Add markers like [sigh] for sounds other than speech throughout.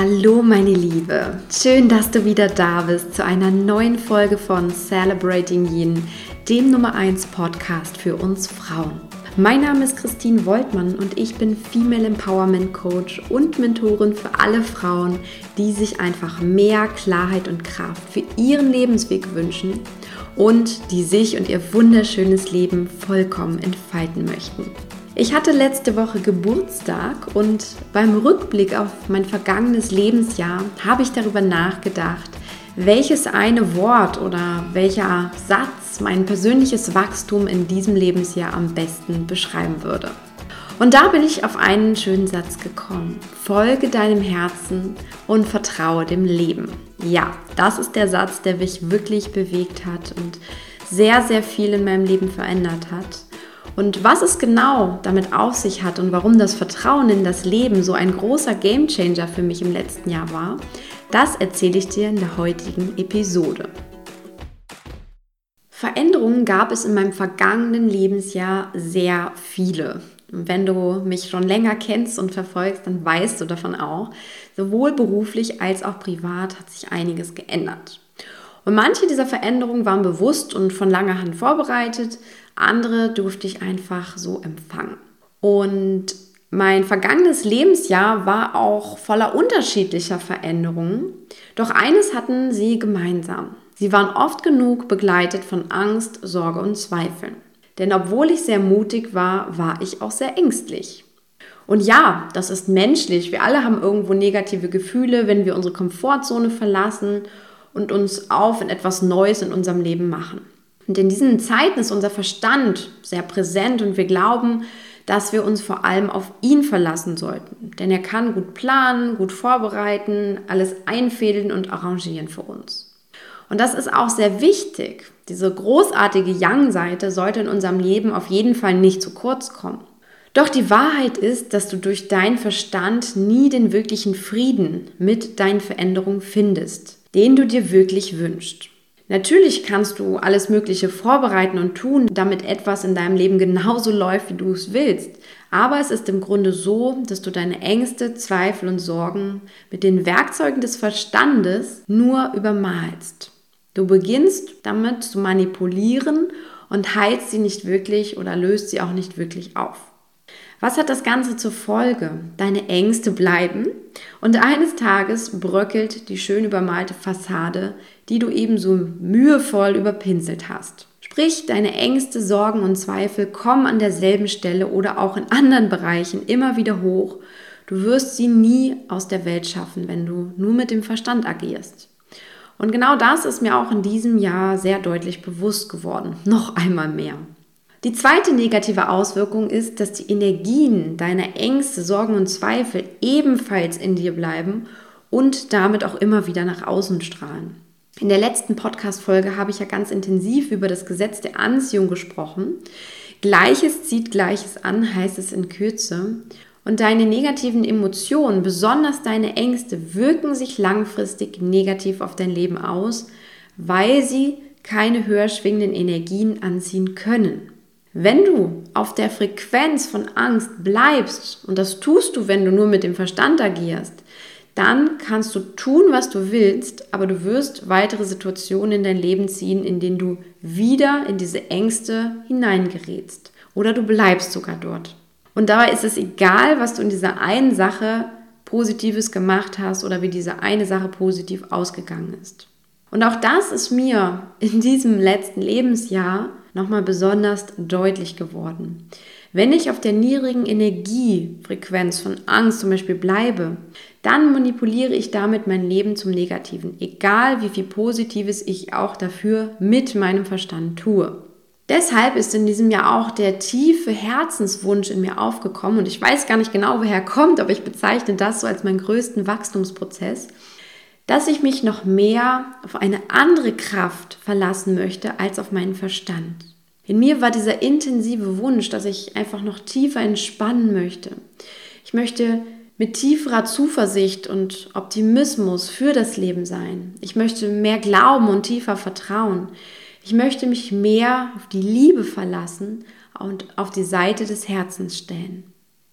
Hallo meine Liebe, schön, dass du wieder da bist zu einer neuen Folge von Celebrating Yin, dem Nummer 1 Podcast für uns Frauen. Mein Name ist Christine Woltmann und ich bin Female Empowerment Coach und Mentorin für alle Frauen, die sich einfach mehr Klarheit und Kraft für ihren Lebensweg wünschen und die sich und ihr wunderschönes Leben vollkommen entfalten möchten. Ich hatte letzte Woche Geburtstag und beim Rückblick auf mein vergangenes Lebensjahr habe ich darüber nachgedacht, welches eine Wort oder welcher Satz mein persönliches Wachstum in diesem Lebensjahr am besten beschreiben würde. Und da bin ich auf einen schönen Satz gekommen. Folge deinem Herzen und vertraue dem Leben. Ja, das ist der Satz, der mich wirklich bewegt hat und sehr, sehr viel in meinem Leben verändert hat. Und was es genau damit auf sich hat und warum das Vertrauen in das Leben so ein großer Gamechanger für mich im letzten Jahr war, das erzähle ich dir in der heutigen Episode. Veränderungen gab es in meinem vergangenen Lebensjahr sehr viele. Wenn du mich schon länger kennst und verfolgst, dann weißt du davon auch, sowohl beruflich als auch privat hat sich einiges geändert. Und manche dieser Veränderungen waren bewusst und von langer Hand vorbereitet, andere durfte ich einfach so empfangen. Und mein vergangenes Lebensjahr war auch voller unterschiedlicher Veränderungen, doch eines hatten sie gemeinsam. Sie waren oft genug begleitet von Angst, Sorge und Zweifeln. Denn obwohl ich sehr mutig war, war ich auch sehr ängstlich. Und ja, das ist menschlich. Wir alle haben irgendwo negative Gefühle, wenn wir unsere Komfortzone verlassen und uns auf in etwas Neues in unserem Leben machen. Und in diesen Zeiten ist unser Verstand sehr präsent und wir glauben, dass wir uns vor allem auf ihn verlassen sollten. Denn er kann gut planen, gut vorbereiten, alles einfädeln und arrangieren für uns. Und das ist auch sehr wichtig. Diese großartige Yang-Seite sollte in unserem Leben auf jeden Fall nicht zu kurz kommen. Doch die Wahrheit ist, dass du durch deinen Verstand nie den wirklichen Frieden mit deinen Veränderungen findest, den du dir wirklich wünschst. Natürlich kannst du alles Mögliche vorbereiten und tun, damit etwas in deinem Leben genauso läuft, wie du es willst. Aber es ist im Grunde so, dass du deine Ängste, Zweifel und Sorgen mit den Werkzeugen des Verstandes nur übermalst. Du beginnst damit zu manipulieren und heilst sie nicht wirklich oder löst sie auch nicht wirklich auf. Was hat das Ganze zur Folge? Deine Ängste bleiben und eines Tages bröckelt die schön übermalte Fassade, die du ebenso mühevoll überpinselt hast. Sprich, deine Ängste, Sorgen und Zweifel kommen an derselben Stelle oder auch in anderen Bereichen immer wieder hoch. Du wirst sie nie aus der Welt schaffen, wenn du nur mit dem Verstand agierst. Und genau das ist mir auch in diesem Jahr sehr deutlich bewusst geworden. [laughs] Noch einmal mehr. Die zweite negative Auswirkung ist, dass die Energien deiner Ängste, Sorgen und Zweifel ebenfalls in dir bleiben und damit auch immer wieder nach außen strahlen. In der letzten Podcast-Folge habe ich ja ganz intensiv über das Gesetz der Anziehung gesprochen. Gleiches zieht Gleiches an, heißt es in Kürze. Und deine negativen Emotionen, besonders deine Ängste, wirken sich langfristig negativ auf dein Leben aus, weil sie keine höher schwingenden Energien anziehen können. Wenn du auf der Frequenz von Angst bleibst, und das tust du, wenn du nur mit dem Verstand agierst, dann kannst du tun, was du willst, aber du wirst weitere Situationen in dein Leben ziehen, in denen du wieder in diese Ängste hineingerätst. Oder du bleibst sogar dort. Und dabei ist es egal, was du in dieser einen Sache Positives gemacht hast oder wie diese eine Sache positiv ausgegangen ist. Und auch das ist mir in diesem letzten Lebensjahr nochmal besonders deutlich geworden. Wenn ich auf der niedrigen Energiefrequenz von Angst zum Beispiel bleibe, dann manipuliere ich damit mein Leben zum Negativen, egal wie viel Positives ich auch dafür mit meinem Verstand tue. Deshalb ist in diesem Jahr auch der tiefe Herzenswunsch in mir aufgekommen und ich weiß gar nicht genau, woher er kommt, aber ich bezeichne das so als meinen größten Wachstumsprozess, dass ich mich noch mehr auf eine andere Kraft verlassen möchte als auf meinen Verstand. In mir war dieser intensive Wunsch, dass ich einfach noch tiefer entspannen möchte. Ich möchte mit tieferer Zuversicht und Optimismus für das Leben sein. Ich möchte mehr glauben und tiefer vertrauen. Ich möchte mich mehr auf die Liebe verlassen und auf die Seite des Herzens stellen.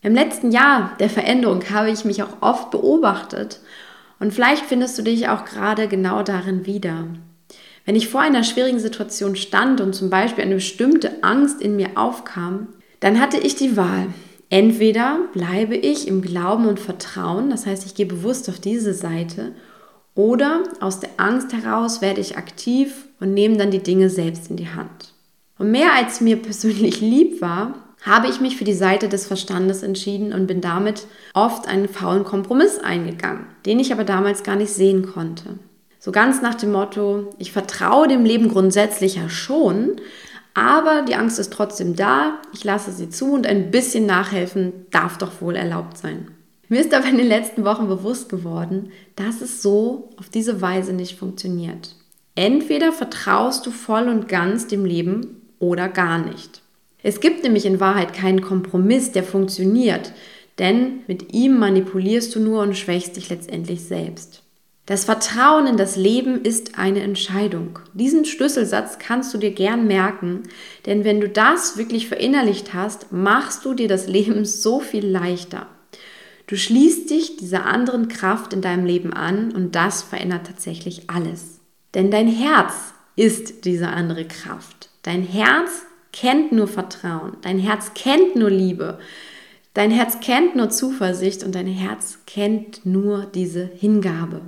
Im letzten Jahr der Veränderung habe ich mich auch oft beobachtet Und vielleicht findest du dich auch gerade genau darin wieder. Wenn ich vor einer schwierigen Situation stand und zum Beispiel eine bestimmte Angst in mir aufkam, dann hatte ich die Wahl. Entweder bleibe ich im Glauben und Vertrauen, das heißt, ich gehe bewusst auf diese Seite, oder aus der Angst heraus werde ich aktiv und nehme dann die Dinge selbst in die Hand. Und mehr als mir persönlich [laughs] lieb war, habe ich mich für die Seite des Verstandes entschieden und bin damit oft einen faulen Kompromiss eingegangen, den ich aber damals gar nicht sehen konnte. So ganz nach dem Motto, ich vertraue dem Leben grundsätzlich ja schon, aber die Angst ist trotzdem da, ich lasse sie zu und ein bisschen nachhelfen darf doch wohl erlaubt sein. Mir ist aber in den letzten Wochen bewusst geworden, dass es so auf diese Weise nicht funktioniert. Entweder vertraust du voll und ganz dem Leben oder gar nicht. Es gibt nämlich in Wahrheit keinen Kompromiss, der funktioniert, denn mit ihm manipulierst du nur und schwächst dich letztendlich selbst. Das Vertrauen in das Leben ist eine Entscheidung. Diesen Schlüsselsatz kannst du dir gern merken, denn wenn du das wirklich verinnerlicht hast, machst du dir das Leben so viel leichter. Du schließt dich dieser anderen Kraft in deinem Leben an und das verändert tatsächlich alles. Denn dein Herz ist diese andere Kraft. Dein Herz kennt nur Vertrauen, dein Herz kennt nur Liebe, dein Herz kennt nur Zuversicht und dein Herz kennt nur diese Hingabe.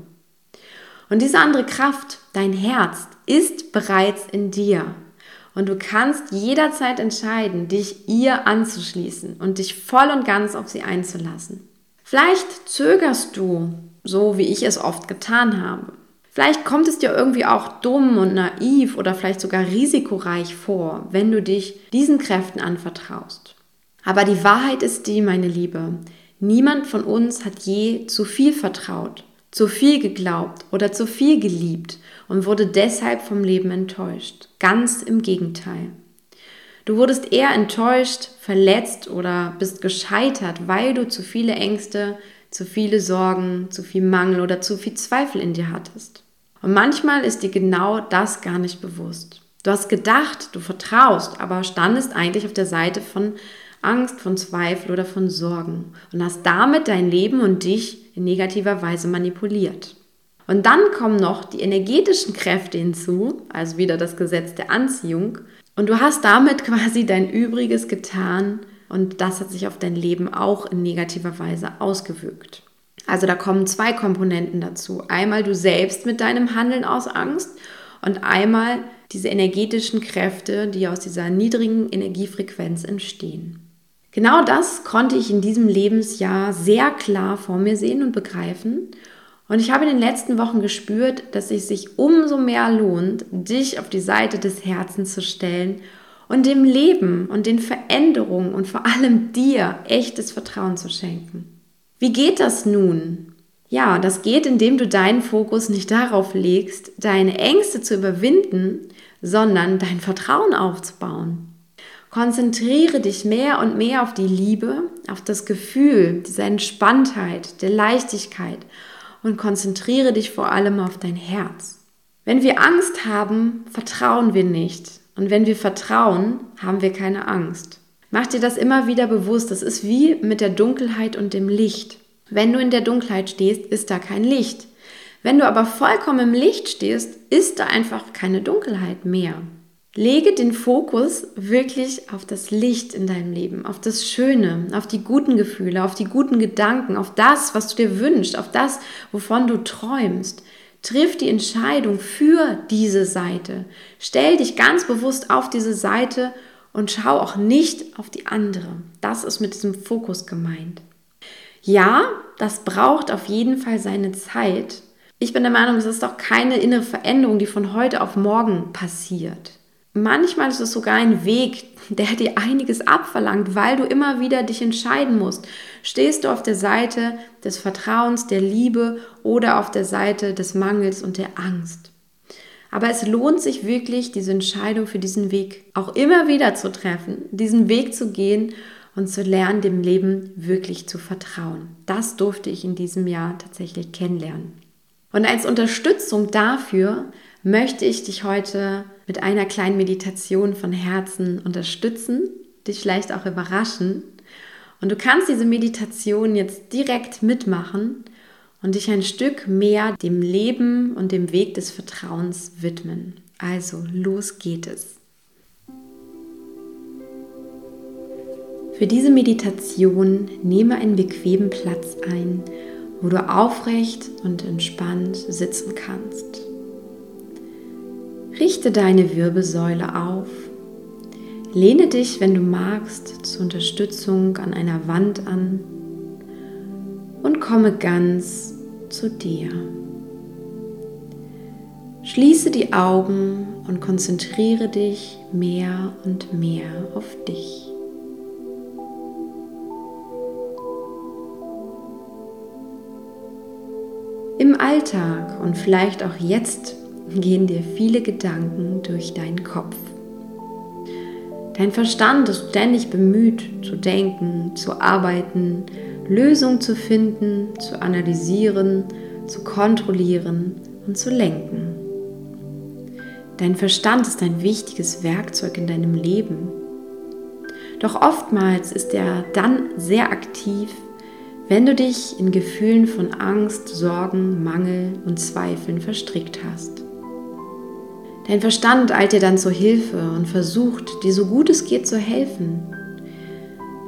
Und diese andere Kraft, dein Herz, ist bereits in dir. Und du kannst jederzeit entscheiden, dich ihr anzuschließen und dich voll und ganz auf sie einzulassen. Vielleicht zögerst du, so wie ich es oft getan habe. Vielleicht kommt es dir irgendwie auch dumm und naiv oder vielleicht sogar risikoreich vor, wenn du dich diesen Kräften anvertraust. Aber die Wahrheit ist die, meine Liebe, niemand von uns hat je zu viel vertraut, zu viel geglaubt oder zu viel geliebt und wurde deshalb vom Leben enttäuscht. Ganz im Gegenteil. Du wurdest eher enttäuscht, verletzt oder bist gescheitert, weil du zu viele Ängste, zu viele Sorgen, zu viel Mangel oder zu viel Zweifel in dir hattest. Und manchmal ist dir genau das gar nicht bewusst. Du hast gedacht, du vertraust, aber standest eigentlich auf der Seite von Angst, von Zweifel oder von Sorgen und hast damit dein Leben und dich in negativer Weise manipuliert. Und dann kommen noch die energetischen Kräfte hinzu, also wieder das Gesetz der Anziehung. Und du hast damit [laughs] quasi dein Übriges getan und das hat sich auf dein Leben auch in negativer Weise ausgewirkt. Also da kommen zwei Komponenten dazu. Einmal du selbst mit deinem Handeln aus Angst und einmal diese energetischen Kräfte, die aus dieser niedrigen Energiefrequenz entstehen. Genau das konnte ich in diesem Lebensjahr sehr klar vor mir sehen und begreifen. Und ich habe in den letzten Wochen gespürt, dass es sich umso mehr lohnt, dich auf die Seite des Herzens zu stellen und dem Leben und den Veränderungen und vor allem dir echtes Vertrauen zu schenken. Wie geht das nun? Ja, das geht, indem du deinen Fokus nicht darauf legst, deine Ängste zu überwinden, sondern dein Vertrauen aufzubauen. Konzentriere dich mehr und mehr auf die Liebe, auf das Gefühl, diese Entspanntheit, der Leichtigkeit und konzentriere dich vor allem auf dein Herz. Wenn wir Angst haben, vertrauen wir nicht. Und wenn wir vertrauen, haben wir keine Angst. Mach dir das immer wieder bewusst. Das ist wie mit der Dunkelheit und dem Licht. Wenn du in der Dunkelheit stehst, ist da kein Licht. Wenn du aber vollkommen im Licht stehst, ist da einfach keine Dunkelheit mehr. Lege den Fokus wirklich auf das Licht in deinem Leben, auf das Schöne, auf die guten Gefühle, auf die guten Gedanken, auf das, was du dir wünschst, auf das, wovon du träumst. Triff die Entscheidung für diese Seite. Stell dich ganz bewusst auf diese Seite und schau auch nicht auf die andere. Das ist mit diesem Fokus gemeint. Ja, das braucht auf jeden Fall seine Zeit. Ich bin der Meinung, es ist auch keine innere Veränderung, die von heute auf morgen passiert. Manchmal ist es sogar ein Weg, der dir einiges abverlangt, weil du immer wieder dich entscheiden musst. Stehst du auf der Seite des Vertrauens, der Liebe oder auf der Seite des Mangels und der Angst? Aber es lohnt sich wirklich, diese Entscheidung für diesen Weg auch immer wieder zu treffen, diesen Weg zu gehen und zu lernen, dem Leben wirklich zu vertrauen. Das durfte ich in diesem Jahr tatsächlich kennenlernen. Und als Unterstützung dafür möchte ich dich heute mit einer kleinen Meditation von Herzen unterstützen, dich vielleicht auch überraschen. Und du kannst diese Meditation jetzt direkt mitmachen und dich ein Stück mehr dem Leben und dem Weg des Vertrauens widmen. Also, los geht es. Für diese Meditation nehme einen bequemen Platz ein, wo du aufrecht und entspannt sitzen kannst. Richte deine Wirbelsäule auf. Lehne dich, wenn du magst, zur Unterstützung an einer Wand an und komme ganz zu dir. Schließe die Augen und konzentriere dich mehr und mehr auf dich. Im Alltag und vielleicht auch jetzt gehen dir viele Gedanken durch deinen Kopf. Dein Verstand ist ständig bemüht zu denken, zu arbeiten, Lösungen zu finden, zu analysieren, zu kontrollieren und zu lenken. Dein Verstand ist ein wichtiges Werkzeug in deinem Leben. Doch oftmals ist er dann sehr aktiv, wenn du dich in Gefühlen von Angst, Sorgen, Mangel und Zweifeln verstrickt hast. Dein Verstand eilt dir dann zur Hilfe und versucht, dir so gut es geht zu helfen.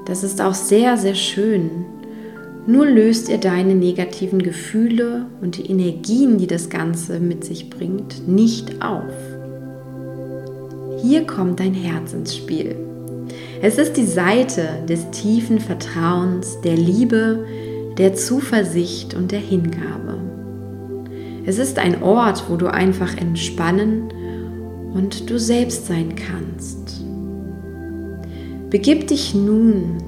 Das ist auch sehr, sehr schön. Nur löst er deine negativen Gefühle und die Energien, die das Ganze mit sich bringt, nicht auf. Hier kommt dein Herz ins Spiel. Es ist die Seite des tiefen Vertrauens, der Liebe, der Zuversicht und der Hingabe. Es ist ein Ort, wo du einfach entspannen und du selbst sein kannst. Begib dich nun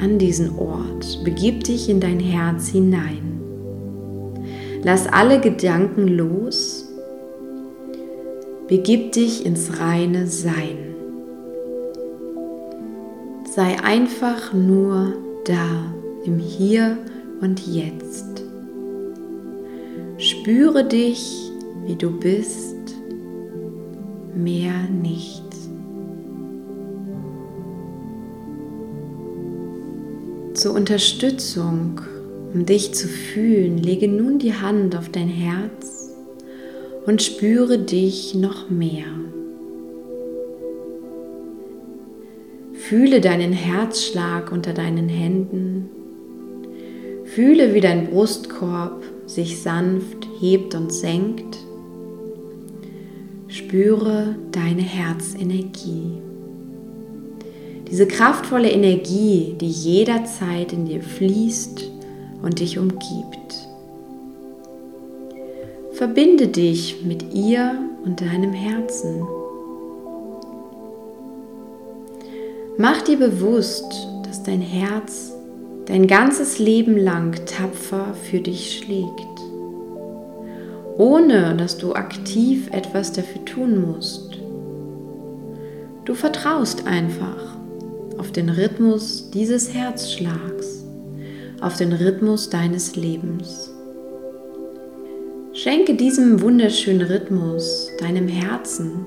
an diesen Ort, begib dich in dein Herz hinein. Lass alle Gedanken los, begib dich ins reine Sein. Sei einfach nur da im Hier und Jetzt. Spüre dich, wie du bist mehr nicht. Zur Unterstützung, um dich zu fühlen, lege nun die Hand auf dein Herz und spüre dich noch mehr. Fühle deinen Herzschlag unter deinen Händen. Fühle, wie dein Brustkorb sich sanft hebt und senkt. Spüre deine Herzenergie. Diese kraftvolle Energie, die jederzeit in dir fließt und dich umgibt. Verbinde dich mit ihr und deinem Herzen. Mach dir bewusst, dass dein Herz dein ganzes Leben lang tapfer für dich schlägt ohne dass du aktiv etwas dafür tun musst. Du vertraust einfach auf den Rhythmus dieses Herzschlags, auf den Rhythmus deines Lebens. Schenke diesem wunderschönen Rhythmus, deinem Herzen,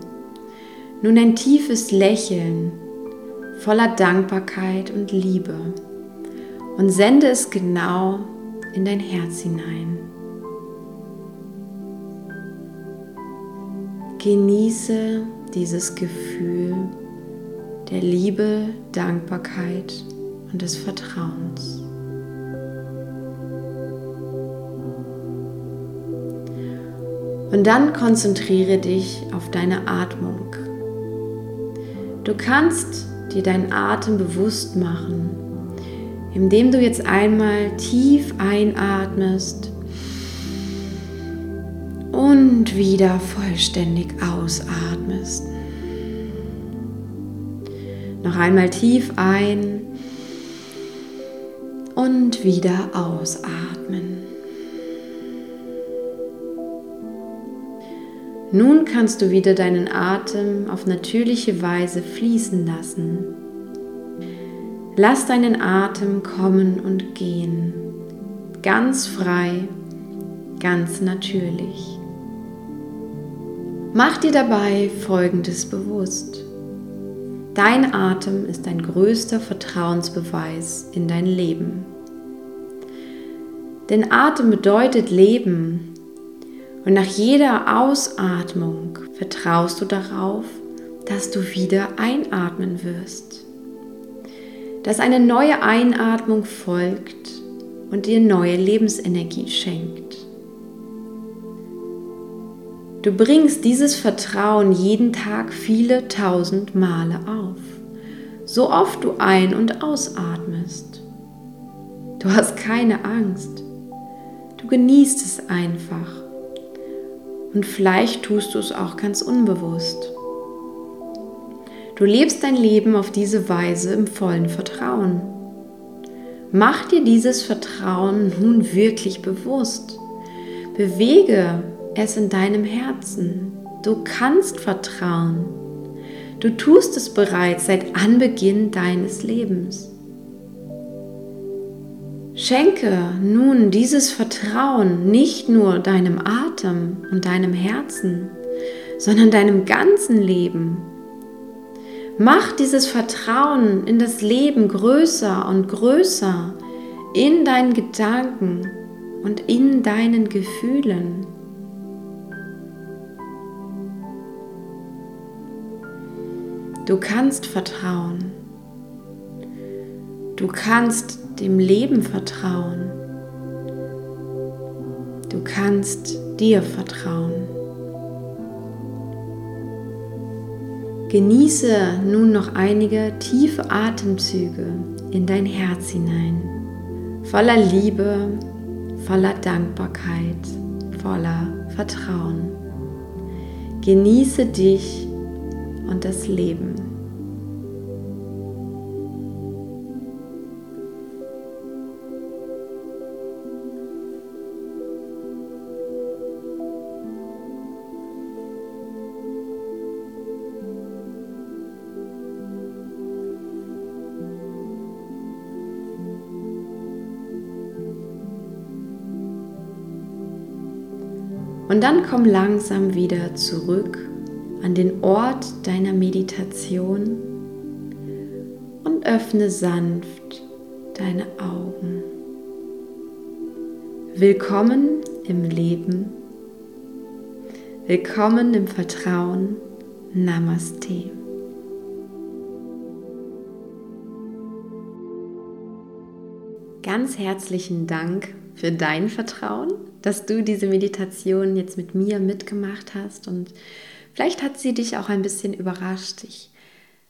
nun ein tiefes Lächeln voller Dankbarkeit und Liebe und sende es genau in dein Herz hinein. Genieße dieses Gefühl der Liebe, Dankbarkeit und des Vertrauens. Und dann konzentriere dich auf deine Atmung. Du kannst dir deinen Atem bewusst machen, indem du jetzt einmal tief einatmest und wieder vollständig ausatmest. Noch einmal tief ein und wieder ausatmen. Nun kannst du wieder deinen Atem auf natürliche Weise fließen lassen. Lass deinen Atem kommen und gehen, ganz frei, ganz natürlich. Mach dir dabei Folgendes bewusst. Dein Atem ist dein größter Vertrauensbeweis in dein Leben. Denn Atem bedeutet Leben. Und nach jeder Ausatmung vertraust du darauf, dass du wieder einatmen wirst. Dass eine neue Einatmung folgt und dir neue Lebensenergie schenkt. Du bringst dieses Vertrauen jeden Tag viele tausend Male auf, so oft du ein- und ausatmest. Du hast keine Angst. Du genießt es einfach. Und vielleicht tust du es auch ganz unbewusst. Du lebst dein Leben auf diese Weise im vollen Vertrauen. Mach dir dieses Vertrauen nun wirklich bewusst. Bewege es in deinem Herzen. Du kannst vertrauen. Du tust es bereits seit Anbeginn deines Lebens. Schenke nun dieses Vertrauen nicht nur deinem Atem und deinem Herzen, sondern deinem ganzen Leben. Mach dieses Vertrauen in das Leben größer und größer in deinen Gedanken und in deinen Gefühlen. Du kannst vertrauen. Du kannst dem Leben vertrauen. Du kannst dir vertrauen. Genieße nun noch einige tiefe Atemzüge in dein Herz hinein, voller Liebe, voller Dankbarkeit, voller Vertrauen. Genieße dich und das Leben. Und dann komm langsam wieder zurück an den Ort deiner Meditation und öffne sanft deine Augen. Willkommen im Leben. Willkommen im Vertrauen. Namaste. Ganz herzlichen Dank für dein Vertrauen, dass du diese Meditation jetzt mit mir mitgemacht hast und Vielleicht hat sie dich auch ein bisschen überrascht. Ich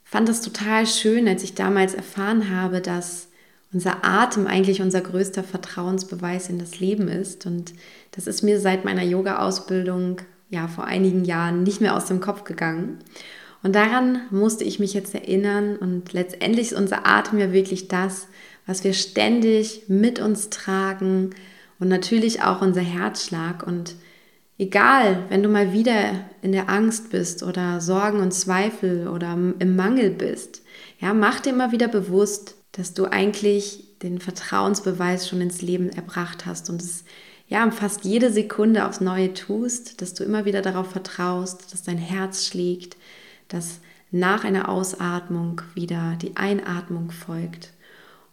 fand das total schön, als ich damals erfahren habe, dass unser Atem eigentlich unser größter Vertrauensbeweis in das Leben ist. Und das ist mir seit meiner Yoga-Ausbildung ja vor einigen Jahren nicht mehr aus dem Kopf gegangen. Und daran musste ich mich jetzt erinnern. Und letztendlich ist unser Atem ja wirklich das, was wir ständig mit uns tragen und natürlich auch unser Herzschlag. Und Egal, wenn du mal wieder in der Angst bist oder Sorgen und Zweifel oder im Mangel bist, ja, mach dir immer wieder bewusst, dass du eigentlich den Vertrauensbeweis schon ins Leben erbracht hast und es ja fast jede Sekunde aufs Neue tust, dass du immer wieder darauf vertraust, dass dein Herz schlägt, dass nach einer Ausatmung wieder die Einatmung folgt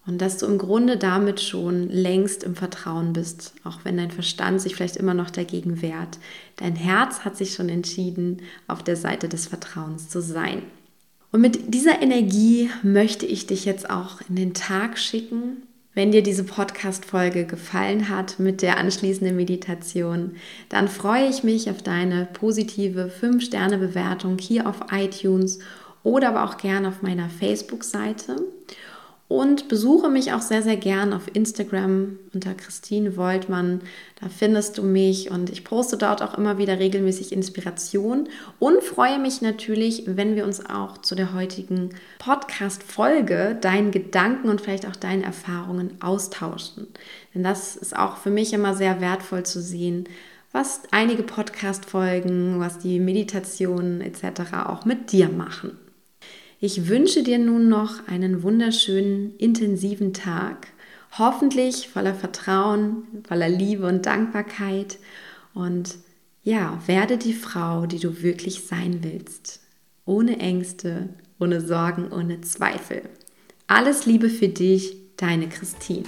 und dass du im Grunde damit schon längst im Vertrauen bist, auch wenn dein Verstand sich vielleicht immer noch dagegen wehrt. Dein Herz hat sich schon entschieden, auf der Seite des Vertrauens zu sein. Und mit dieser Energie möchte ich dich jetzt auch in den Tag schicken. Wenn dir diese Podcast-Folge gefallen hat mit der anschließenden Meditation, dann freue ich mich auf deine positive 5-Sterne-Bewertung hier auf iTunes oder aber auch gerne auf meiner Facebook-Seite und besuche mich auch sehr, sehr gern auf Instagram unter Christine Woltmann. Da findest du mich und ich poste dort auch immer wieder regelmäßig Inspiration und freue mich natürlich, wenn wir uns auch zu der heutigen Podcast-Folge deinen Gedanken und vielleicht auch deinen Erfahrungen austauschen. Denn das ist auch für mich immer sehr wertvoll zu sehen, was einige Podcast-Folgen, was die Meditationen etc. auch mit dir machen. Ich wünsche dir nun noch einen wunderschönen, intensiven Tag, hoffentlich voller Vertrauen, voller Liebe und Dankbarkeit und ja, werde die Frau, die du wirklich sein willst. Ohne Ängste, ohne Sorgen, ohne Zweifel. Alles Liebe für dich, deine Christine.